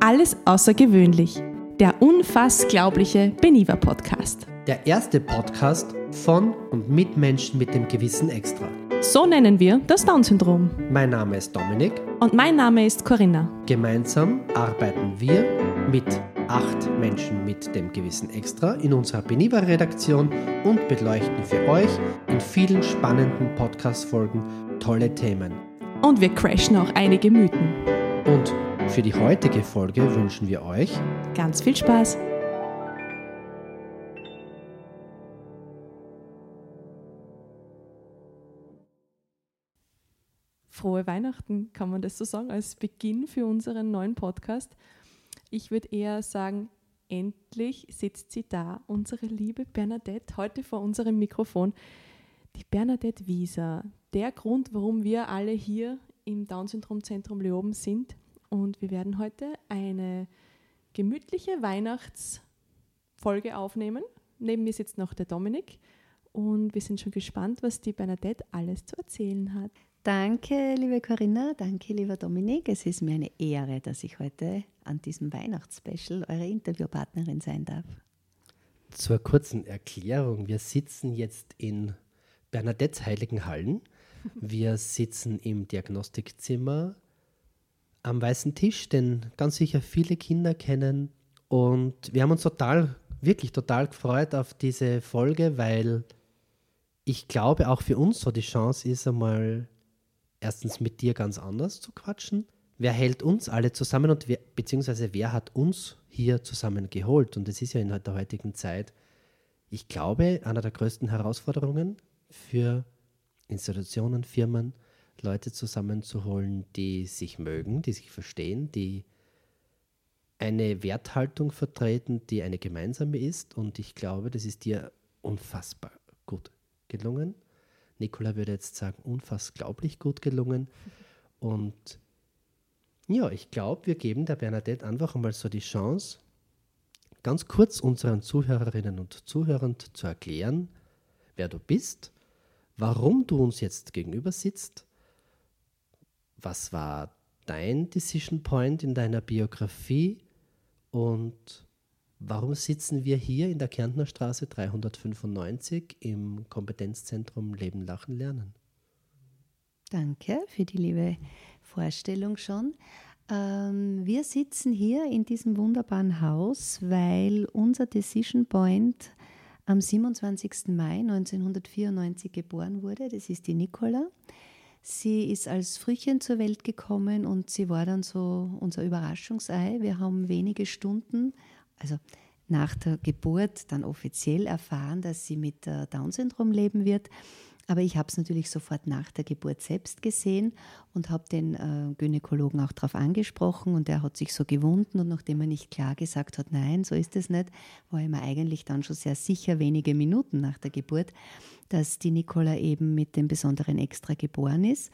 Alles außergewöhnlich. Der unfassglaubliche Beniva Podcast. Der erste Podcast von und mit Menschen mit dem gewissen Extra. So nennen wir das Down-Syndrom. Mein Name ist Dominik. Und mein Name ist Corinna. Gemeinsam arbeiten wir mit acht Menschen mit dem gewissen Extra in unserer Beniva-Redaktion und beleuchten für euch in vielen spannenden Podcast-Folgen tolle Themen. Und wir crashen auch einige Mythen. Und für die heutige Folge wünschen wir euch ganz viel Spaß. Frohe Weihnachten, kann man das so sagen, als Beginn für unseren neuen Podcast. Ich würde eher sagen, endlich sitzt sie da, unsere liebe Bernadette, heute vor unserem Mikrofon. Die Bernadette Wieser, der Grund, warum wir alle hier im Down-Syndrom-Zentrum Leoben sind. Und wir werden heute eine gemütliche Weihnachtsfolge aufnehmen. Neben mir sitzt noch der Dominik und wir sind schon gespannt, was die Bernadette alles zu erzählen hat. Danke, liebe Corinna, danke, lieber Dominik. Es ist mir eine Ehre, dass ich heute an diesem Weihnachtsspecial eure Interviewpartnerin sein darf. Zur kurzen Erklärung, wir sitzen jetzt in Bernadettes Heiligen Hallen. Wir sitzen im Diagnostikzimmer am weißen Tisch, den ganz sicher viele Kinder kennen. Und wir haben uns total, wirklich total gefreut auf diese Folge, weil ich glaube, auch für uns so die Chance ist, einmal erstens mit dir ganz anders zu quatschen. Wer hält uns alle zusammen und wer, beziehungsweise wer hat uns hier zusammen geholt? Und das ist ja in der heutigen Zeit, ich glaube, einer der größten Herausforderungen für Institutionen, Firmen, Leute zusammenzuholen, die sich mögen, die sich verstehen, die eine Werthaltung vertreten, die eine gemeinsame ist. Und ich glaube, das ist dir unfassbar gut gelungen. Nicola würde jetzt sagen, unfassglaublich gut gelungen. Und ja, ich glaube, wir geben der Bernadette einfach einmal so die Chance, ganz kurz unseren Zuhörerinnen und Zuhörern zu erklären, wer du bist, warum du uns jetzt gegenüber sitzt, was war dein Decision Point in deiner Biografie und warum sitzen wir hier in der Kärntner Straße 395 im Kompetenzzentrum Leben, Lachen, Lernen? Danke für die liebe Vorstellung schon. Ähm, wir sitzen hier in diesem wunderbaren Haus, weil unser Decision Point am 27. Mai 1994 geboren wurde. Das ist die Nicola. Sie ist als Frühchen zur Welt gekommen und sie war dann so unser Überraschungsei. Wir haben wenige Stunden, also nach der Geburt, dann offiziell erfahren, dass sie mit Down-Syndrom leben wird. Aber ich habe es natürlich sofort nach der Geburt selbst gesehen und habe den äh, Gynäkologen auch darauf angesprochen und er hat sich so gewunden und nachdem er nicht klar gesagt hat, nein, so ist es nicht, war ich mir eigentlich dann schon sehr sicher wenige Minuten nach der Geburt, dass die Nicola eben mit dem besonderen Extra geboren ist.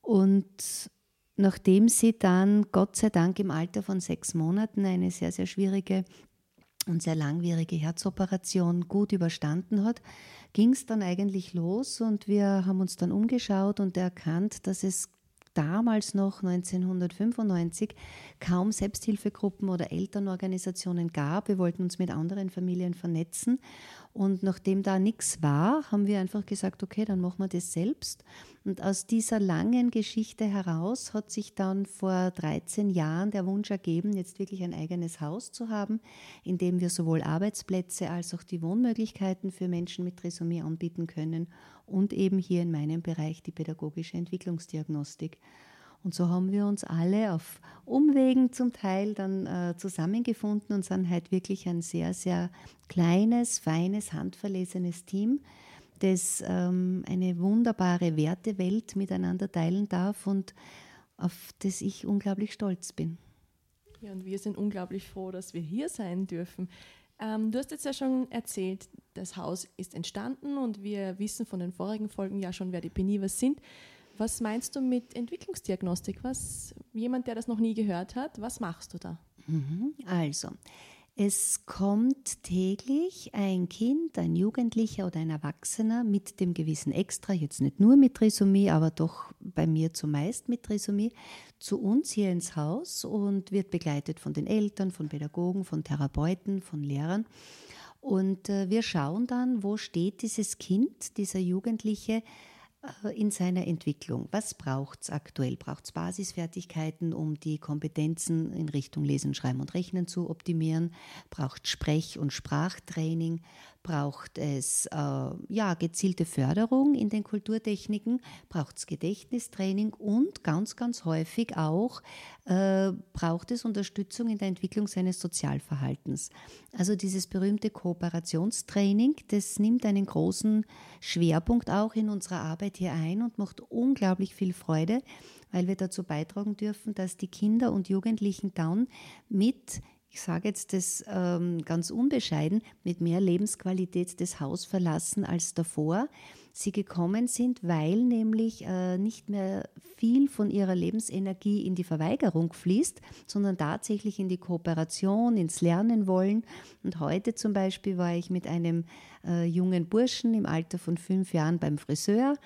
Und nachdem sie dann Gott sei Dank im Alter von sechs Monaten eine sehr, sehr schwierige und sehr langwierige Herzoperation gut überstanden hat, ging es dann eigentlich los und wir haben uns dann umgeschaut und erkannt, dass es damals noch 1995 kaum Selbsthilfegruppen oder Elternorganisationen gab. Wir wollten uns mit anderen Familien vernetzen und nachdem da nichts war, haben wir einfach gesagt, okay, dann machen wir das selbst. Und aus dieser langen Geschichte heraus hat sich dann vor 13 Jahren der Wunsch ergeben, jetzt wirklich ein eigenes Haus zu haben, in dem wir sowohl Arbeitsplätze als auch die Wohnmöglichkeiten für Menschen mit Trisomie anbieten können und eben hier in meinem Bereich die pädagogische Entwicklungsdiagnostik. Und so haben wir uns alle auf Umwegen zum Teil dann äh, zusammengefunden und sind halt wirklich ein sehr, sehr kleines, feines, handverlesenes Team, das ähm, eine wunderbare Wertewelt miteinander teilen darf und auf das ich unglaublich stolz bin. Ja, und wir sind unglaublich froh, dass wir hier sein dürfen. Ähm, du hast jetzt ja schon erzählt, das Haus ist entstanden und wir wissen von den vorigen Folgen ja schon, wer die Benivers sind. Was meinst du mit Entwicklungsdiagnostik? Was, jemand, der das noch nie gehört hat, was machst du da? Mhm. Also, Es kommt täglich ein Kind, ein Jugendlicher oder ein Erwachsener mit dem gewissen Extra, jetzt nicht nur mit Trisomie, aber doch bei mir zumeist mit Trisomie, zu uns hier ins Haus und wird begleitet von den Eltern, von Pädagogen, von Therapeuten, von Lehrern. Und äh, wir schauen dann, wo steht dieses Kind, dieser Jugendliche in seiner Entwicklung. Was braucht es aktuell? Braucht es Basisfertigkeiten, um die Kompetenzen in Richtung Lesen, Schreiben und Rechnen zu optimieren? Braucht Sprech- und Sprachtraining? Braucht es äh, ja, gezielte Förderung in den Kulturtechniken? Braucht es Gedächtnistraining? Und ganz, ganz häufig auch äh, braucht es Unterstützung in der Entwicklung seines Sozialverhaltens. Also dieses berühmte Kooperationstraining, das nimmt einen großen Schwerpunkt auch in unserer Arbeit hier ein und macht unglaublich viel Freude, weil wir dazu beitragen dürfen, dass die Kinder und Jugendlichen dann mit ich sage jetzt das ähm, ganz unbescheiden, mit mehr Lebensqualität das Haus verlassen als davor. Sie gekommen sind, weil nämlich äh, nicht mehr viel von ihrer Lebensenergie in die Verweigerung fließt, sondern tatsächlich in die Kooperation, ins Lernen wollen. Und heute zum Beispiel war ich mit einem äh, jungen Burschen im Alter von fünf Jahren beim Friseur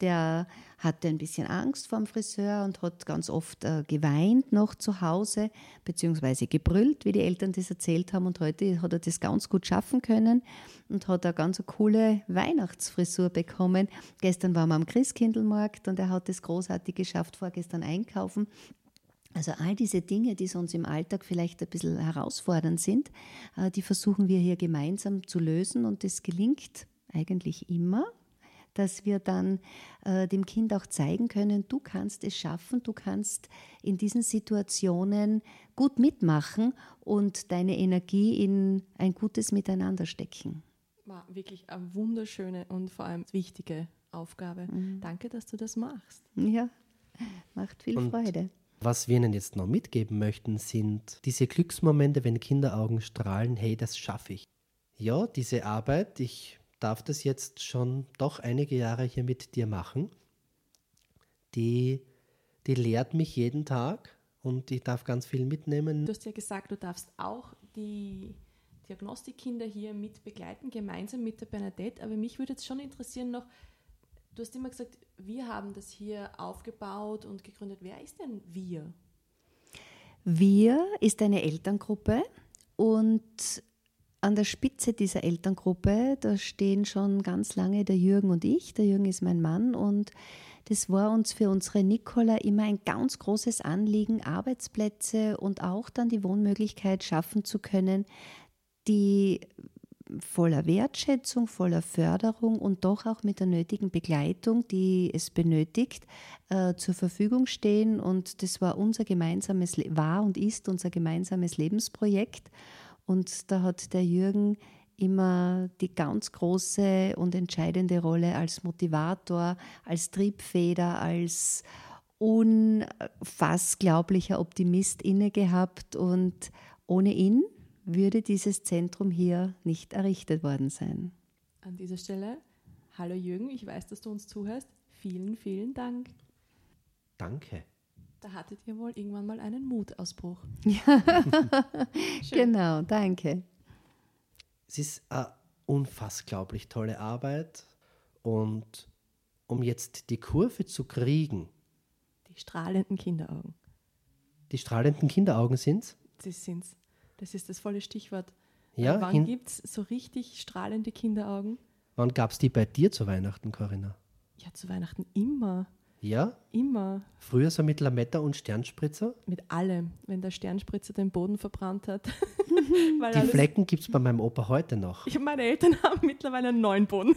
der hatte ein bisschen Angst vor dem Friseur und hat ganz oft äh, geweint noch zu Hause, beziehungsweise gebrüllt, wie die Eltern das erzählt haben. Und heute hat er das ganz gut schaffen können und hat eine ganz coole Weihnachtsfrisur bekommen. Gestern waren wir am Christkindlmarkt und er hat das großartig geschafft, vorgestern einkaufen. Also all diese Dinge, die sonst im Alltag vielleicht ein bisschen herausfordernd sind, äh, die versuchen wir hier gemeinsam zu lösen und das gelingt eigentlich immer dass wir dann äh, dem Kind auch zeigen können, du kannst es schaffen, du kannst in diesen Situationen gut mitmachen und deine Energie in ein gutes Miteinander stecken. War wirklich eine wunderschöne und vor allem wichtige Aufgabe. Mhm. Danke, dass du das machst. Ja, macht viel und Freude. Was wir Ihnen jetzt noch mitgeben möchten, sind diese Glücksmomente, wenn Kinderaugen strahlen, hey, das schaffe ich. Ja, diese Arbeit, ich darf das jetzt schon doch einige Jahre hier mit dir machen. Die, die lehrt mich jeden Tag und ich darf ganz viel mitnehmen. Du hast ja gesagt, du darfst auch die Diagnostikkinder hier mit begleiten, gemeinsam mit der Bernadette. Aber mich würde jetzt schon interessieren noch, du hast immer gesagt, wir haben das hier aufgebaut und gegründet. Wer ist denn wir? Wir ist eine Elterngruppe und an der Spitze dieser Elterngruppe, da stehen schon ganz lange der Jürgen und ich. Der Jürgen ist mein Mann und das war uns für unsere Nicola immer ein ganz großes Anliegen, Arbeitsplätze und auch dann die Wohnmöglichkeit schaffen zu können, die voller Wertschätzung, voller Förderung und doch auch mit der nötigen Begleitung, die es benötigt, äh, zur Verfügung stehen. Und das war unser gemeinsames, war und ist unser gemeinsames Lebensprojekt. Und da hat der Jürgen immer die ganz große und entscheidende Rolle als Motivator, als Triebfeder, als unfassglaublicher Optimist inne gehabt. Und ohne ihn würde dieses Zentrum hier nicht errichtet worden sein. An dieser Stelle, hallo Jürgen, ich weiß, dass du uns zuhörst. Vielen, vielen Dank. Danke. Da hattet ihr wohl irgendwann mal einen Mutausbruch. Ja, genau, danke. Es ist eine unfassglaublich tolle Arbeit und um jetzt die Kurve zu kriegen. Die strahlenden Kinderaugen. Die strahlenden Kinderaugen sind's? Das sind's. Das ist das volle Stichwort. Ja, äh, wann gibt es so richtig strahlende Kinderaugen? Wann gab es die bei dir zu Weihnachten, Corinna? Ja, zu Weihnachten immer. Ja? Immer. Früher so mit Lametta und Sternspritzer? Mit allem, wenn der Sternspritzer den Boden verbrannt hat. die Flecken gibt es bei meinem Opa heute noch. Ich, meine Eltern haben mittlerweile einen neuen Boden.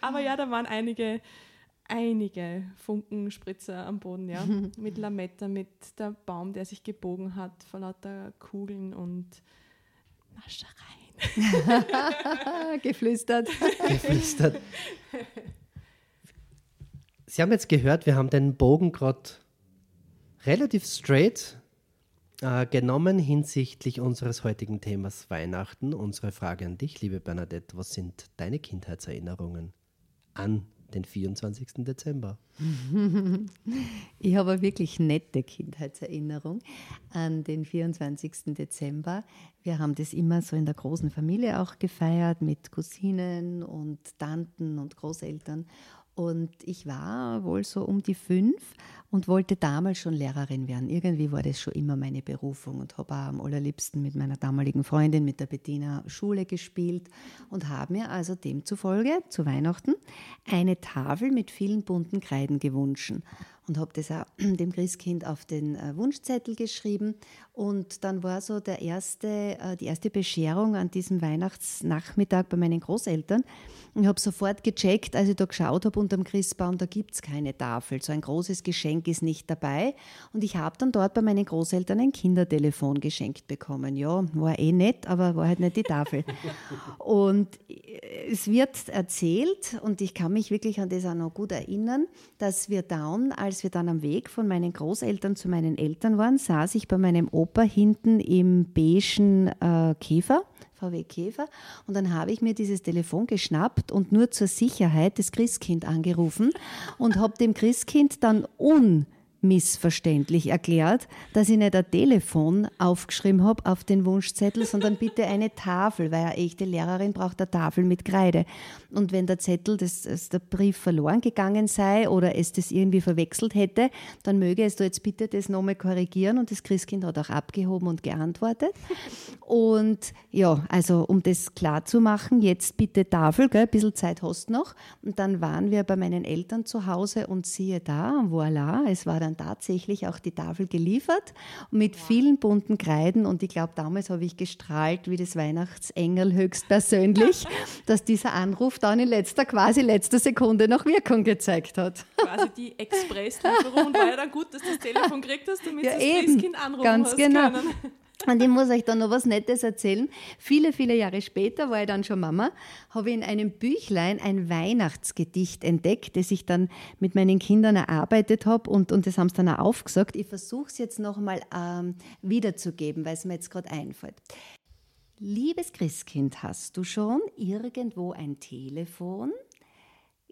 Aber ja, da waren einige, einige Funkenspritzer am Boden, ja. mit Lametta, mit der Baum, der sich gebogen hat vor lauter Kugeln und Naschereien. Geflüstert. Geflüstert. Sie haben jetzt gehört, wir haben den Bogen gerade relativ straight äh, genommen hinsichtlich unseres heutigen Themas Weihnachten. Unsere Frage an dich, liebe Bernadette, was sind deine Kindheitserinnerungen an den 24. Dezember. ich habe eine wirklich nette Kindheitserinnerung an den 24. Dezember. Wir haben das immer so in der großen Familie auch gefeiert mit Cousinen und Tanten und Großeltern. Und ich war wohl so um die fünf und wollte damals schon Lehrerin werden. Irgendwie war das schon immer meine Berufung und habe am allerliebsten mit meiner damaligen Freundin, mit der Bettina, Schule gespielt und habe mir also demzufolge zu Weihnachten eine Tafel mit vielen bunten Kreiden gewünscht und habe das auch dem Christkind auf den äh, Wunschzettel geschrieben. Und dann war so der erste, äh, die erste Bescherung an diesem Weihnachtsnachmittag bei meinen Großeltern. Ich habe sofort gecheckt, als ich da geschaut habe unter dem Christbaum, da gibt es keine Tafel. So ein großes Geschenk ist nicht dabei. Und ich habe dann dort bei meinen Großeltern ein Kindertelefon geschenkt bekommen. Ja, war eh nett, aber war halt nicht die Tafel. und äh, es wird erzählt, und ich kann mich wirklich an das auch noch gut erinnern, dass wir dann, als wir dann am Weg von meinen Großeltern zu meinen Eltern waren, saß ich bei meinem Opa hinten im beigen äh, Käfer VW Käfer. Und dann habe ich mir dieses Telefon geschnappt und nur zur Sicherheit das Christkind angerufen und habe dem Christkind dann un missverständlich erklärt, dass ich nicht ein Telefon aufgeschrieben habe auf den Wunschzettel, sondern bitte eine Tafel, weil eine echte Lehrerin braucht eine Tafel mit Kreide. Und wenn der Zettel, das, das der Brief verloren gegangen sei oder es das irgendwie verwechselt hätte, dann möge es da jetzt bitte das nochmal korrigieren. Und das Christkind hat auch abgehoben und geantwortet. Und ja, also um das klar zu machen, jetzt bitte Tafel, gell, ein bisschen Zeit hast noch. Und dann waren wir bei meinen Eltern zu Hause und siehe da, voilà, es war dann dann tatsächlich auch die Tafel geliefert mit vielen bunten Kreiden. Und ich glaube, damals habe ich gestrahlt wie das Weihnachtsengel höchstpersönlich, dass dieser Anruf dann in letzter, quasi letzter Sekunde noch Wirkung gezeigt hat. Quasi die Expresslieferung und war ja dann gut, dass du das Telefon gekriegt hast, damit ja, du das eben. Christkind anrufen Ganz hast genau. können. Und ich muss euch da noch was Nettes erzählen. Viele, viele Jahre später war ich dann schon Mama, habe ich in einem Büchlein ein Weihnachtsgedicht entdeckt, das ich dann mit meinen Kindern erarbeitet habe und, und das haben sie dann auch aufgesagt. Ich versuche es jetzt nochmal ähm, wiederzugeben, weil es mir jetzt gerade einfällt. Liebes Christkind, hast du schon irgendwo ein Telefon?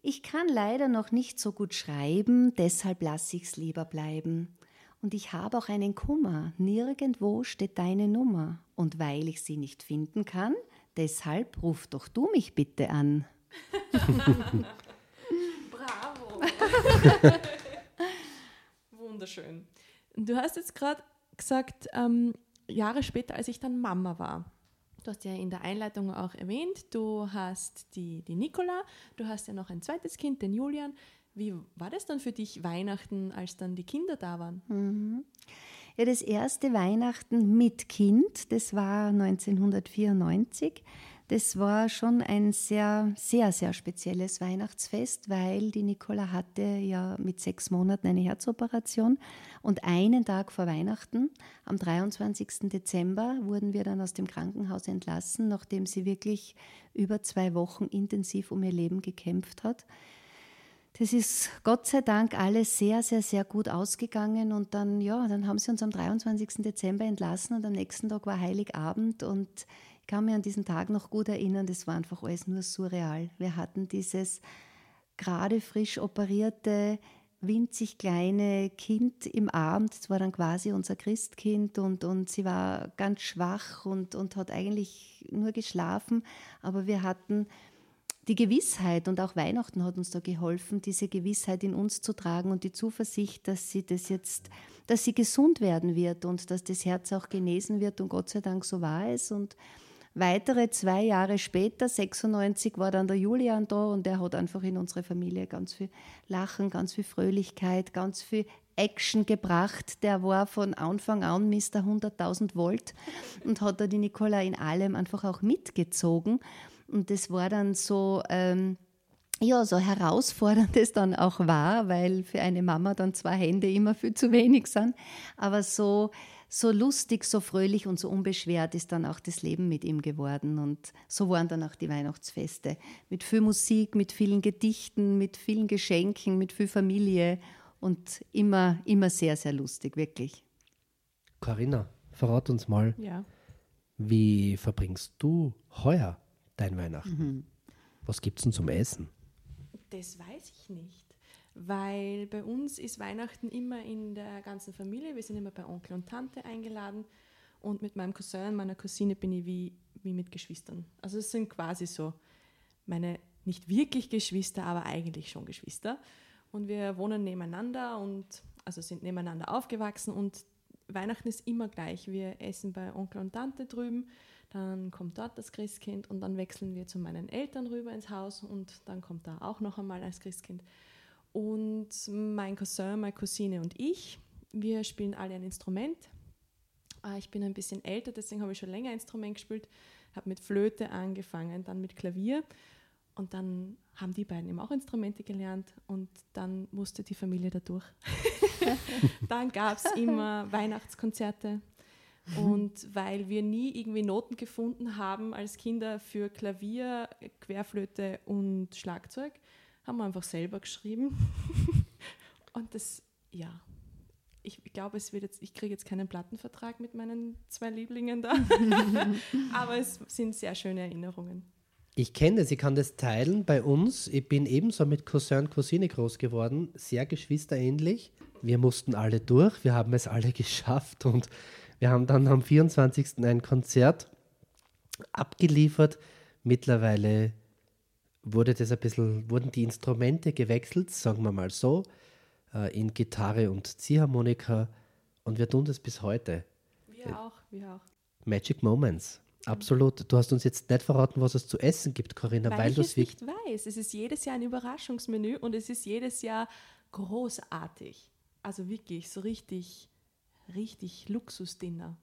Ich kann leider noch nicht so gut schreiben, deshalb lasse ich es lieber bleiben. Und ich habe auch einen Kummer. Nirgendwo steht deine Nummer. Und weil ich sie nicht finden kann, deshalb ruf doch du mich bitte an. Bravo. Wunderschön. Du hast jetzt gerade gesagt, ähm, Jahre später, als ich dann Mama war. Du hast ja in der Einleitung auch erwähnt, du hast die, die Nicola, du hast ja noch ein zweites Kind, den Julian. Wie war das dann für dich Weihnachten, als dann die Kinder da waren? Mhm. Ja, das erste Weihnachten mit Kind, das war 1994. Das war schon ein sehr, sehr, sehr spezielles Weihnachtsfest, weil die Nicola hatte ja mit sechs Monaten eine Herzoperation und einen Tag vor Weihnachten, am 23. Dezember, wurden wir dann aus dem Krankenhaus entlassen, nachdem sie wirklich über zwei Wochen intensiv um ihr Leben gekämpft hat. Das ist Gott sei Dank alles sehr, sehr, sehr gut ausgegangen. Und dann, ja, dann haben sie uns am 23. Dezember entlassen und am nächsten Tag war Heiligabend. Und ich kann mich an diesen Tag noch gut erinnern, das war einfach alles nur surreal. Wir hatten dieses gerade frisch operierte, winzig kleine Kind im Abend. Das war dann quasi unser Christkind und, und sie war ganz schwach und, und hat eigentlich nur geschlafen. Aber wir hatten die Gewissheit und auch Weihnachten hat uns da geholfen, diese Gewissheit in uns zu tragen und die Zuversicht, dass sie das jetzt, dass sie gesund werden wird und dass das Herz auch genesen wird und Gott sei Dank so war es und weitere zwei Jahre später, 96, war dann der Julian da und der hat einfach in unsere Familie ganz viel Lachen, ganz viel Fröhlichkeit, ganz viel Action gebracht. Der war von Anfang an Mr. 100.000 Volt und hat da die Nicola in allem einfach auch mitgezogen. Und das war dann so, ähm, ja, so herausfordernd es dann auch war, weil für eine Mama dann zwei Hände immer viel zu wenig sind. Aber so, so lustig, so fröhlich und so unbeschwert ist dann auch das Leben mit ihm geworden. Und so waren dann auch die Weihnachtsfeste. Mit viel Musik, mit vielen Gedichten, mit vielen Geschenken, mit viel Familie und immer, immer sehr, sehr lustig, wirklich. Corinna, verrat uns mal, Ja. wie verbringst du heuer dein Weihnachten? Mhm. Was gibt es denn zum Essen? Das weiß ich nicht, weil bei uns ist Weihnachten immer in der ganzen Familie. Wir sind immer bei Onkel und Tante eingeladen und mit meinem Cousin und meiner Cousine bin ich wie, wie mit Geschwistern. Also es sind quasi so meine nicht wirklich Geschwister, aber eigentlich schon Geschwister. Und wir wohnen nebeneinander und also sind nebeneinander aufgewachsen und Weihnachten ist immer gleich. Wir essen bei Onkel und Tante drüben, dann kommt dort das Christkind und dann wechseln wir zu meinen Eltern rüber ins Haus und dann kommt da auch noch einmal das Christkind. Und mein Cousin, meine Cousine und ich, wir spielen alle ein Instrument. Ah, ich bin ein bisschen älter, deswegen habe ich schon länger Instrument gespielt, habe mit Flöte angefangen, dann mit Klavier und dann haben die beiden eben auch Instrumente gelernt und dann musste die Familie dadurch. dann gab es immer Weihnachtskonzerte. Und weil wir nie irgendwie Noten gefunden haben als Kinder für Klavier, Querflöte und Schlagzeug, haben wir einfach selber geschrieben. und das, ja, ich glaube, es wird jetzt, ich kriege jetzt keinen Plattenvertrag mit meinen zwei Lieblingen da. Aber es sind sehr schöne Erinnerungen. Ich kenne das, ich kann das teilen bei uns. Ich bin ebenso mit Cousin und Cousine groß geworden, sehr geschwisterähnlich. Wir mussten alle durch, wir haben es alle geschafft und wir haben dann am 24. ein Konzert abgeliefert. Mittlerweile wurde das ein bisschen, wurden die Instrumente gewechselt, sagen wir mal so, äh, in Gitarre und Ziehharmonika und wir tun das bis heute. Wir auch, wir auch. Magic Moments. Absolut. Du hast uns jetzt nicht verraten, was es zu essen gibt, Corinna, weil, weil ich es du nicht weiß. Es ist jedes Jahr ein Überraschungsmenü und es ist jedes Jahr großartig. Also wirklich so richtig, richtig Luxusdinner.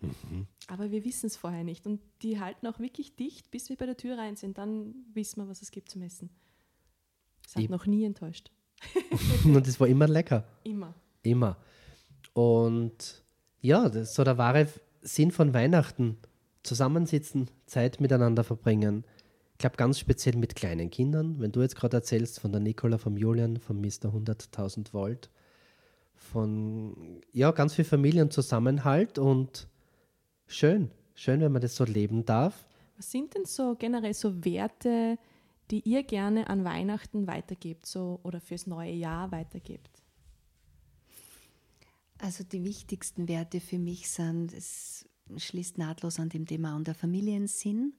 Mhm. Aber wir wissen es vorher nicht. Und die halten auch wirklich dicht, bis wir bei der Tür rein sind. Dann wissen wir, was es gibt zum Essen. Es hat ich noch nie enttäuscht. und es war immer lecker. Immer. Immer. Und ja, das ist so der wahre Sinn von Weihnachten zusammensitzen, Zeit miteinander verbringen. Ich glaube ganz speziell mit kleinen Kindern. Wenn du jetzt gerade erzählst von der Nicola, vom Julian, vom Mr. 100.000 Volt, von ja, ganz viel Familienzusammenhalt und schön, schön, wenn man das so leben darf. Was sind denn so generell so Werte, die ihr gerne an Weihnachten weitergebt so, oder fürs neue Jahr weitergebt? Also die wichtigsten Werte für mich sind, es schließt nahtlos an dem Thema an der Familiensinn.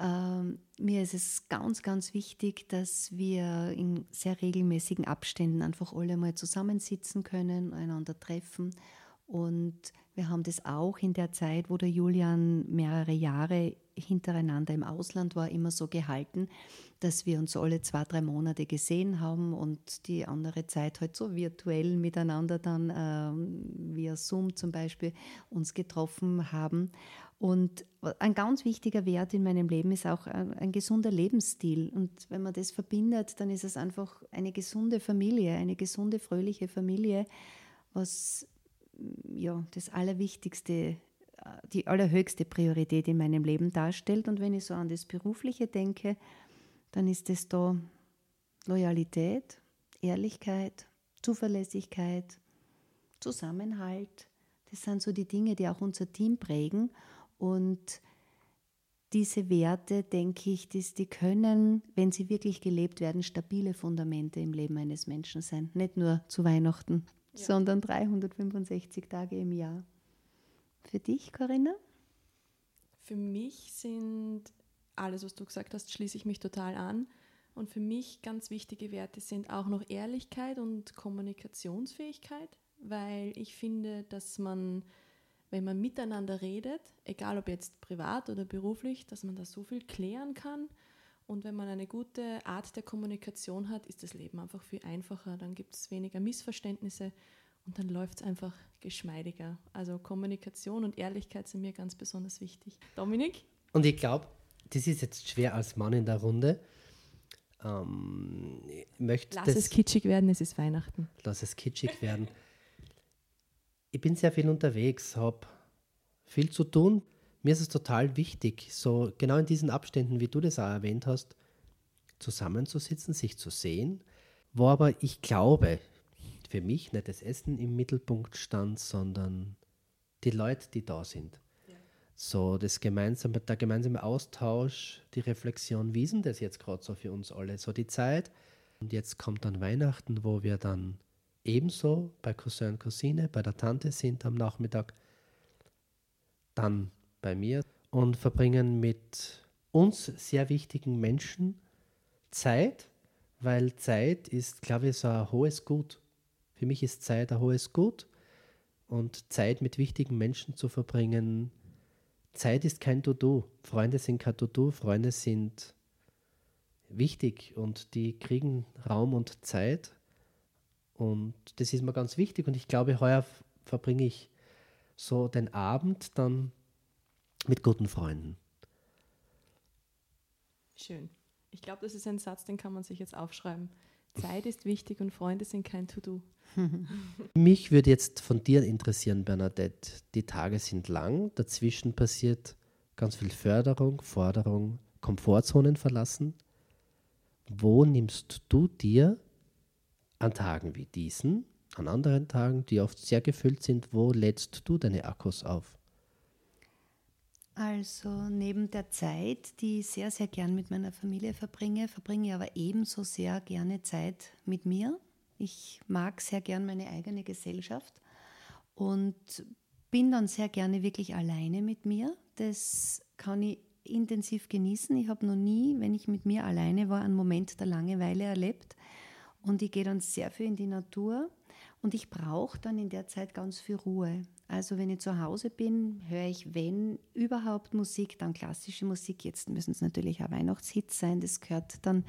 Ähm, mir ist es ganz, ganz wichtig, dass wir in sehr regelmäßigen Abständen einfach alle mal zusammensitzen können, einander treffen. Und wir haben das auch in der Zeit, wo der Julian mehrere Jahre hintereinander im Ausland war, immer so gehalten, dass wir uns alle zwei, drei Monate gesehen haben und die andere Zeit halt so virtuell miteinander dann ähm, via Zoom zum Beispiel uns getroffen haben. Und ein ganz wichtiger Wert in meinem Leben ist auch ein, ein, gesunder Lebensstil. Und wenn man das verbindet, dann ist es einfach eine gesunde Familie, eine gesunde, fröhliche Familie, was ja, das Allerwichtigste die allerhöchste Priorität in meinem Leben darstellt. Und wenn ich so an das Berufliche denke, dann ist es da Loyalität, Ehrlichkeit, Zuverlässigkeit, Zusammenhalt. Das sind so die Dinge, die auch unser Team prägen. Und diese Werte, denke ich, die, die können, wenn sie wirklich gelebt werden, stabile Fundamente im Leben eines Menschen sein. Nicht nur zu Weihnachten, ja. sondern 365 Tage im Jahr. Für dich, Corinna? Für mich sind alles, was du gesagt hast, schließe ich mich total an. Und für mich ganz wichtige Werte sind auch noch Ehrlichkeit und Kommunikationsfähigkeit, weil ich finde, dass man, wenn man miteinander redet, egal ob jetzt privat oder beruflich, dass man da so viel klären kann. Und wenn man eine gute Art der Kommunikation hat, ist das Leben einfach viel einfacher. Dann gibt es weniger Missverständnisse und dann läuft es einfach geschmeidiger. Also Kommunikation und Ehrlichkeit sind mir ganz besonders wichtig. Dominik? Und ich glaube, das ist jetzt schwer als Mann in der Runde. Ähm, Lass das, es kitschig werden, es ist Weihnachten. Lass es kitschig werden. Ich bin sehr viel unterwegs, habe viel zu tun. Mir ist es total wichtig, so genau in diesen Abständen, wie du das auch erwähnt hast, zusammenzusitzen, sich zu sehen. Wo aber ich glaube, für mich nicht das Essen im Mittelpunkt stand, sondern die Leute, die da sind. Ja. so das gemeinsame, der gemeinsame Austausch, die Reflexion, wie ist denn das jetzt gerade so für uns alle, so die Zeit. Und jetzt kommt dann Weihnachten, wo wir dann ebenso bei Cousin Cousine, bei der Tante sind am Nachmittag, dann bei mir und verbringen mit uns sehr wichtigen Menschen Zeit, weil Zeit ist, glaube ich, so ein hohes Gut. Für mich ist Zeit ein hohes Gut und Zeit mit wichtigen Menschen zu verbringen. Zeit ist kein To-Do. Freunde sind kein To-Do. Freunde sind wichtig und die kriegen Raum und Zeit. Und das ist mir ganz wichtig. Und ich glaube, heuer verbringe ich so den Abend dann mit guten Freunden. Schön. Ich glaube, das ist ein Satz, den kann man sich jetzt aufschreiben. Zeit ist wichtig und Freunde sind kein To-Do. Mich würde jetzt von dir interessieren, Bernadette. Die Tage sind lang, dazwischen passiert ganz viel Förderung, Forderung, Komfortzonen verlassen. Wo nimmst du dir an Tagen wie diesen, an anderen Tagen, die oft sehr gefüllt sind, wo lädst du deine Akkus auf? Also neben der Zeit, die ich sehr, sehr gern mit meiner Familie verbringe, verbringe ich aber ebenso sehr gerne Zeit mit mir. Ich mag sehr gern meine eigene Gesellschaft und bin dann sehr gerne wirklich alleine mit mir. Das kann ich intensiv genießen. Ich habe noch nie, wenn ich mit mir alleine war, einen Moment der Langeweile erlebt. Und ich gehe dann sehr viel in die Natur und ich brauche dann in der Zeit ganz viel Ruhe. Also wenn ich zu Hause bin, höre ich, wenn überhaupt Musik, dann klassische Musik. Jetzt müssen es natürlich auch Weihnachtshits sein. Das gehört dann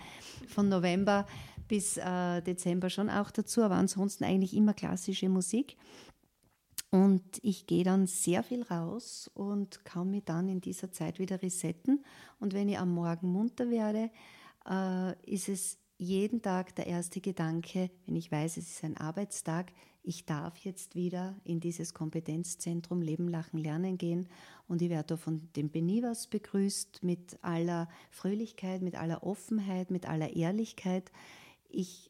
von November bis äh, Dezember schon auch dazu. Aber ansonsten eigentlich immer klassische Musik. Und ich gehe dann sehr viel raus und kann mich dann in dieser Zeit wieder resetten. Und wenn ich am Morgen munter werde, äh, ist es jeden Tag der erste Gedanke, wenn ich weiß, es ist ein Arbeitstag, ich darf jetzt wieder in dieses Kompetenzzentrum Leben, Lachen, Lernen gehen und ich werde von den Benivas begrüßt mit aller Fröhlichkeit, mit aller Offenheit, mit aller Ehrlichkeit. Ich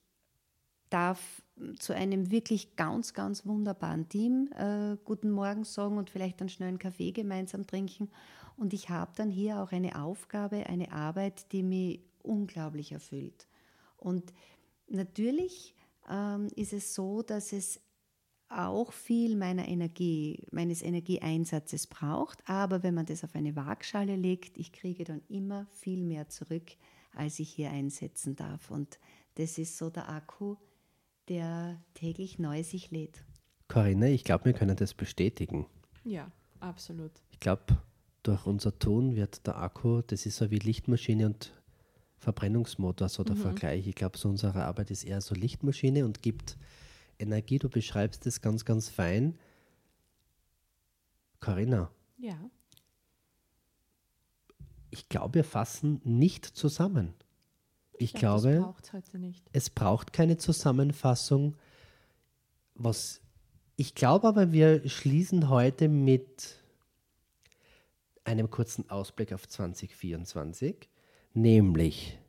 darf zu einem wirklich ganz, ganz wunderbaren Team äh, guten Morgen sagen und vielleicht einen schnellen Kaffee gemeinsam trinken. Und ich habe dann hier auch eine Aufgabe, eine Arbeit, die mich unglaublich erfüllt. Und natürlich ähm, ist es so, dass es auch viel meiner Energie, meines Energieeinsatzes braucht. Aber wenn man das auf eine Waagschale legt, ich kriege dann immer viel mehr zurück, als ich hier einsetzen darf. Und das ist so der Akku, der täglich neu sich lädt. Corinne, ich glaube, wir können das bestätigen. Ja, absolut. Ich glaube, durch unser Tun wird der Akku, das ist so wie Lichtmaschine und Verbrennungsmotor, so der mhm. Vergleich. Ich glaube, so unsere Arbeit ist eher so Lichtmaschine und gibt Energie. Du beschreibst es ganz, ganz fein. Corinna. Ja. Ich glaube, wir fassen nicht zusammen. Ich, ich glaub, glaube, braucht heute nicht. es braucht keine Zusammenfassung. Was ich glaube aber, wir schließen heute mit einem kurzen Ausblick auf 2024 nämlich,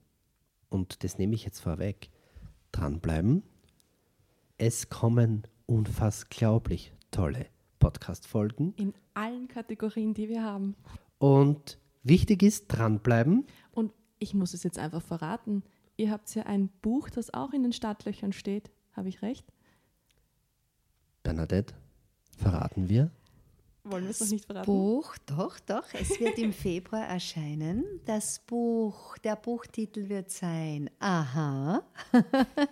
und das nehme ich jetzt vorweg, dranbleiben. Es kommen unfassglaublich tolle Podcast-Folgen. In allen Kategorien, die wir haben. Und wichtig ist, dranbleiben. Und ich muss es jetzt einfach verraten. Ihr habt ja ein Buch, das auch in den Startlöchern steht. Habe ich recht? Bernadette, verraten wir? Wollen wir es noch nicht verraten? Buch, doch, doch. Es wird im Februar erscheinen. Das Buch, der Buchtitel wird sein Aha,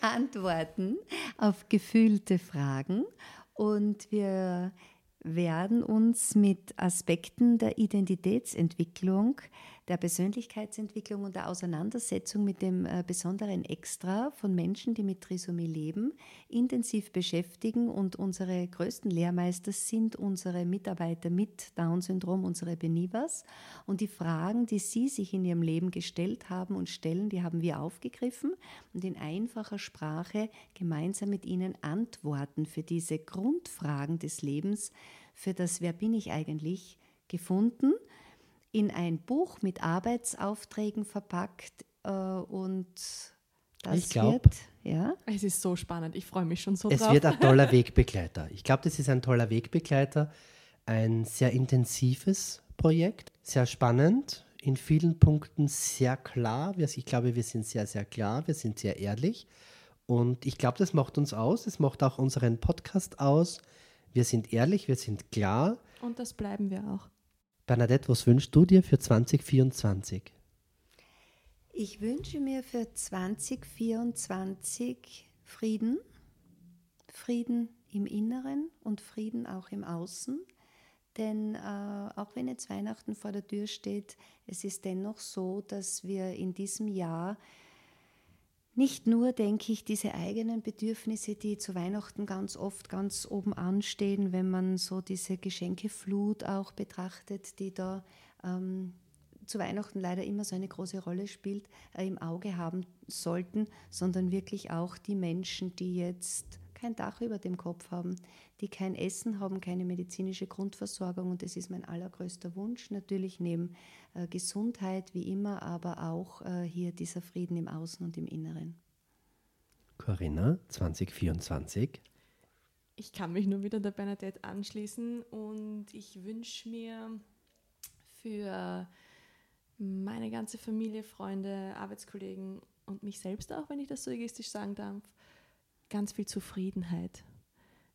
Antworten auf gefühlte Fragen. Und wir werden uns mit Aspekten der Identitätsentwicklung der Persönlichkeitsentwicklung und der Auseinandersetzung mit dem äh, besonderen Extra von Menschen, die mit Trisomie leben, intensiv beschäftigen. Und unsere größten Lehrmeister sind unsere Mitarbeiter mit Down-Syndrom, unsere Benivas. Und die Fragen, die sie sich in ihrem Leben gestellt haben und stellen, die haben wir aufgegriffen und in einfacher Sprache gemeinsam mit ihnen Antworten für diese Grundfragen des Lebens, für das Wer bin ich eigentlich, gefunden in ein Buch mit Arbeitsaufträgen verpackt äh, und das ich glaub, wird, ja. Es ist so spannend, ich freue mich schon so es drauf. Es wird ein toller Wegbegleiter. Ich glaube, das ist ein toller Wegbegleiter. ein sehr intensives Projekt, sehr spannend, in vielen Punkten sehr klar. Ich glaube, wir sind sehr, sehr klar, wir sind sehr ehrlich. Und ich glaube, das macht uns aus, es macht auch unseren Podcast aus. Wir sind ehrlich, wir sind klar. Und das bleiben wir auch. Bernadette, was wünschst du dir für 2024? Ich wünsche mir für 2024 Frieden, Frieden im Inneren und Frieden auch im Außen. Denn äh, auch wenn jetzt Weihnachten vor der Tür steht, es ist dennoch so, dass wir in diesem Jahr nicht nur, denke ich, diese eigenen Bedürfnisse, die zu Weihnachten ganz oft ganz oben anstehen, wenn man so diese Geschenkeflut auch betrachtet, die da ähm, zu Weihnachten leider immer so eine große Rolle spielt, äh, im Auge haben sollten, sondern wirklich auch die Menschen, die jetzt kein Dach über dem Kopf haben, die kein Essen haben, keine medizinische Grundversorgung. Und das ist mein allergrößter Wunsch, natürlich neben äh, Gesundheit wie immer, aber auch äh, hier dieser Frieden im Außen und im Inneren. Corinna, 2024. Ich kann mich nur wieder der Bernadette anschließen und ich wünsche mir für meine ganze Familie, Freunde, Arbeitskollegen und mich selbst auch, wenn ich das so egoistisch sagen darf, ganz viel Zufriedenheit.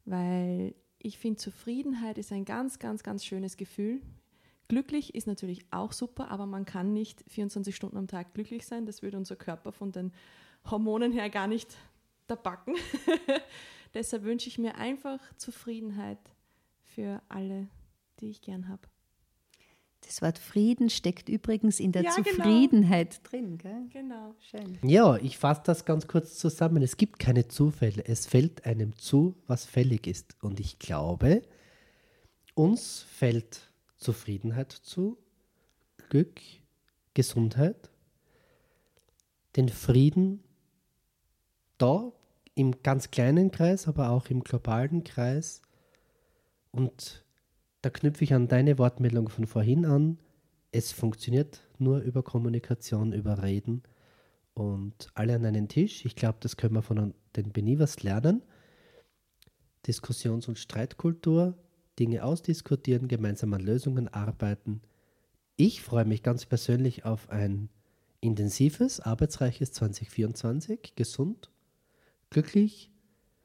Weil ich finde, Zufriedenheit ist ein ganz, ganz, ganz schönes Gefühl. Glücklich ist natürlich auch super, aber man kann nicht 24 Stunden am Tag glücklich sein. Das würde unser Körper von den Hormonen her gar nicht da backen. Deshalb wünsche ich mir einfach Zufriedenheit für alle, die ich gern habe. Das Wort Frieden steckt übrigens in der ja, genau. Zufriedenheit genau. drin. Gell? Genau. Schön. Ja, ich fasse das ganz kurz zusammen. Es gibt keine Zufälle. Es fällt einem zu, was fällig ist. Und ich glaube, uns fällt Zufriedenheit zu, Glück, Gesundheit, den Frieden da im ganz kleinen Kreis, aber auch im globalen Kreis und da knüpfe ich an deine Wortmeldung von vorhin an. Es funktioniert nur über Kommunikation, über Reden und alle an einen Tisch. Ich glaube, das können wir von den Benivers lernen. Diskussions- und Streitkultur, Dinge ausdiskutieren, gemeinsam an Lösungen arbeiten. Ich freue mich ganz persönlich auf ein intensives, arbeitsreiches 2024, gesund, glücklich,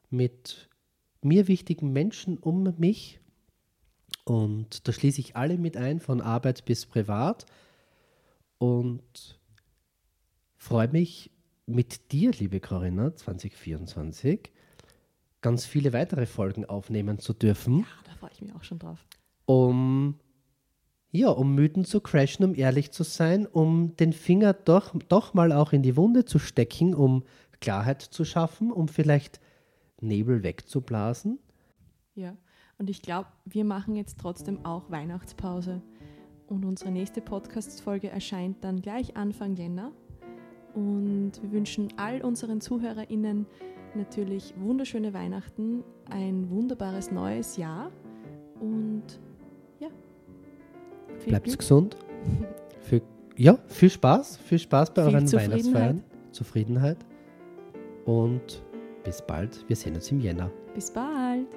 mit mir wichtigen Menschen um mich und da schließe ich alle mit ein, von Arbeit bis privat. Und freue mich mit dir, liebe Corinna, 2024 ganz viele weitere Folgen aufnehmen zu dürfen. Ja, da freue ich mich auch schon drauf. Um ja, um Mythen zu crashen, um ehrlich zu sein, um den Finger doch, doch mal auch in die Wunde zu stecken, um Klarheit zu schaffen, um vielleicht Nebel wegzublasen. Ja. Und ich glaube, wir machen jetzt trotzdem auch Weihnachtspause. Und unsere nächste Podcast-Folge erscheint dann gleich Anfang Jänner. Und wir wünschen all unseren ZuhörerInnen natürlich wunderschöne Weihnachten, ein wunderbares neues Jahr und ja. Bleibt Glück. gesund. Für, ja, viel Spaß. Viel Spaß bei viel euren Weihnachtsfeiern. Zufriedenheit. Und bis bald. Wir sehen uns im Jänner. Bis bald.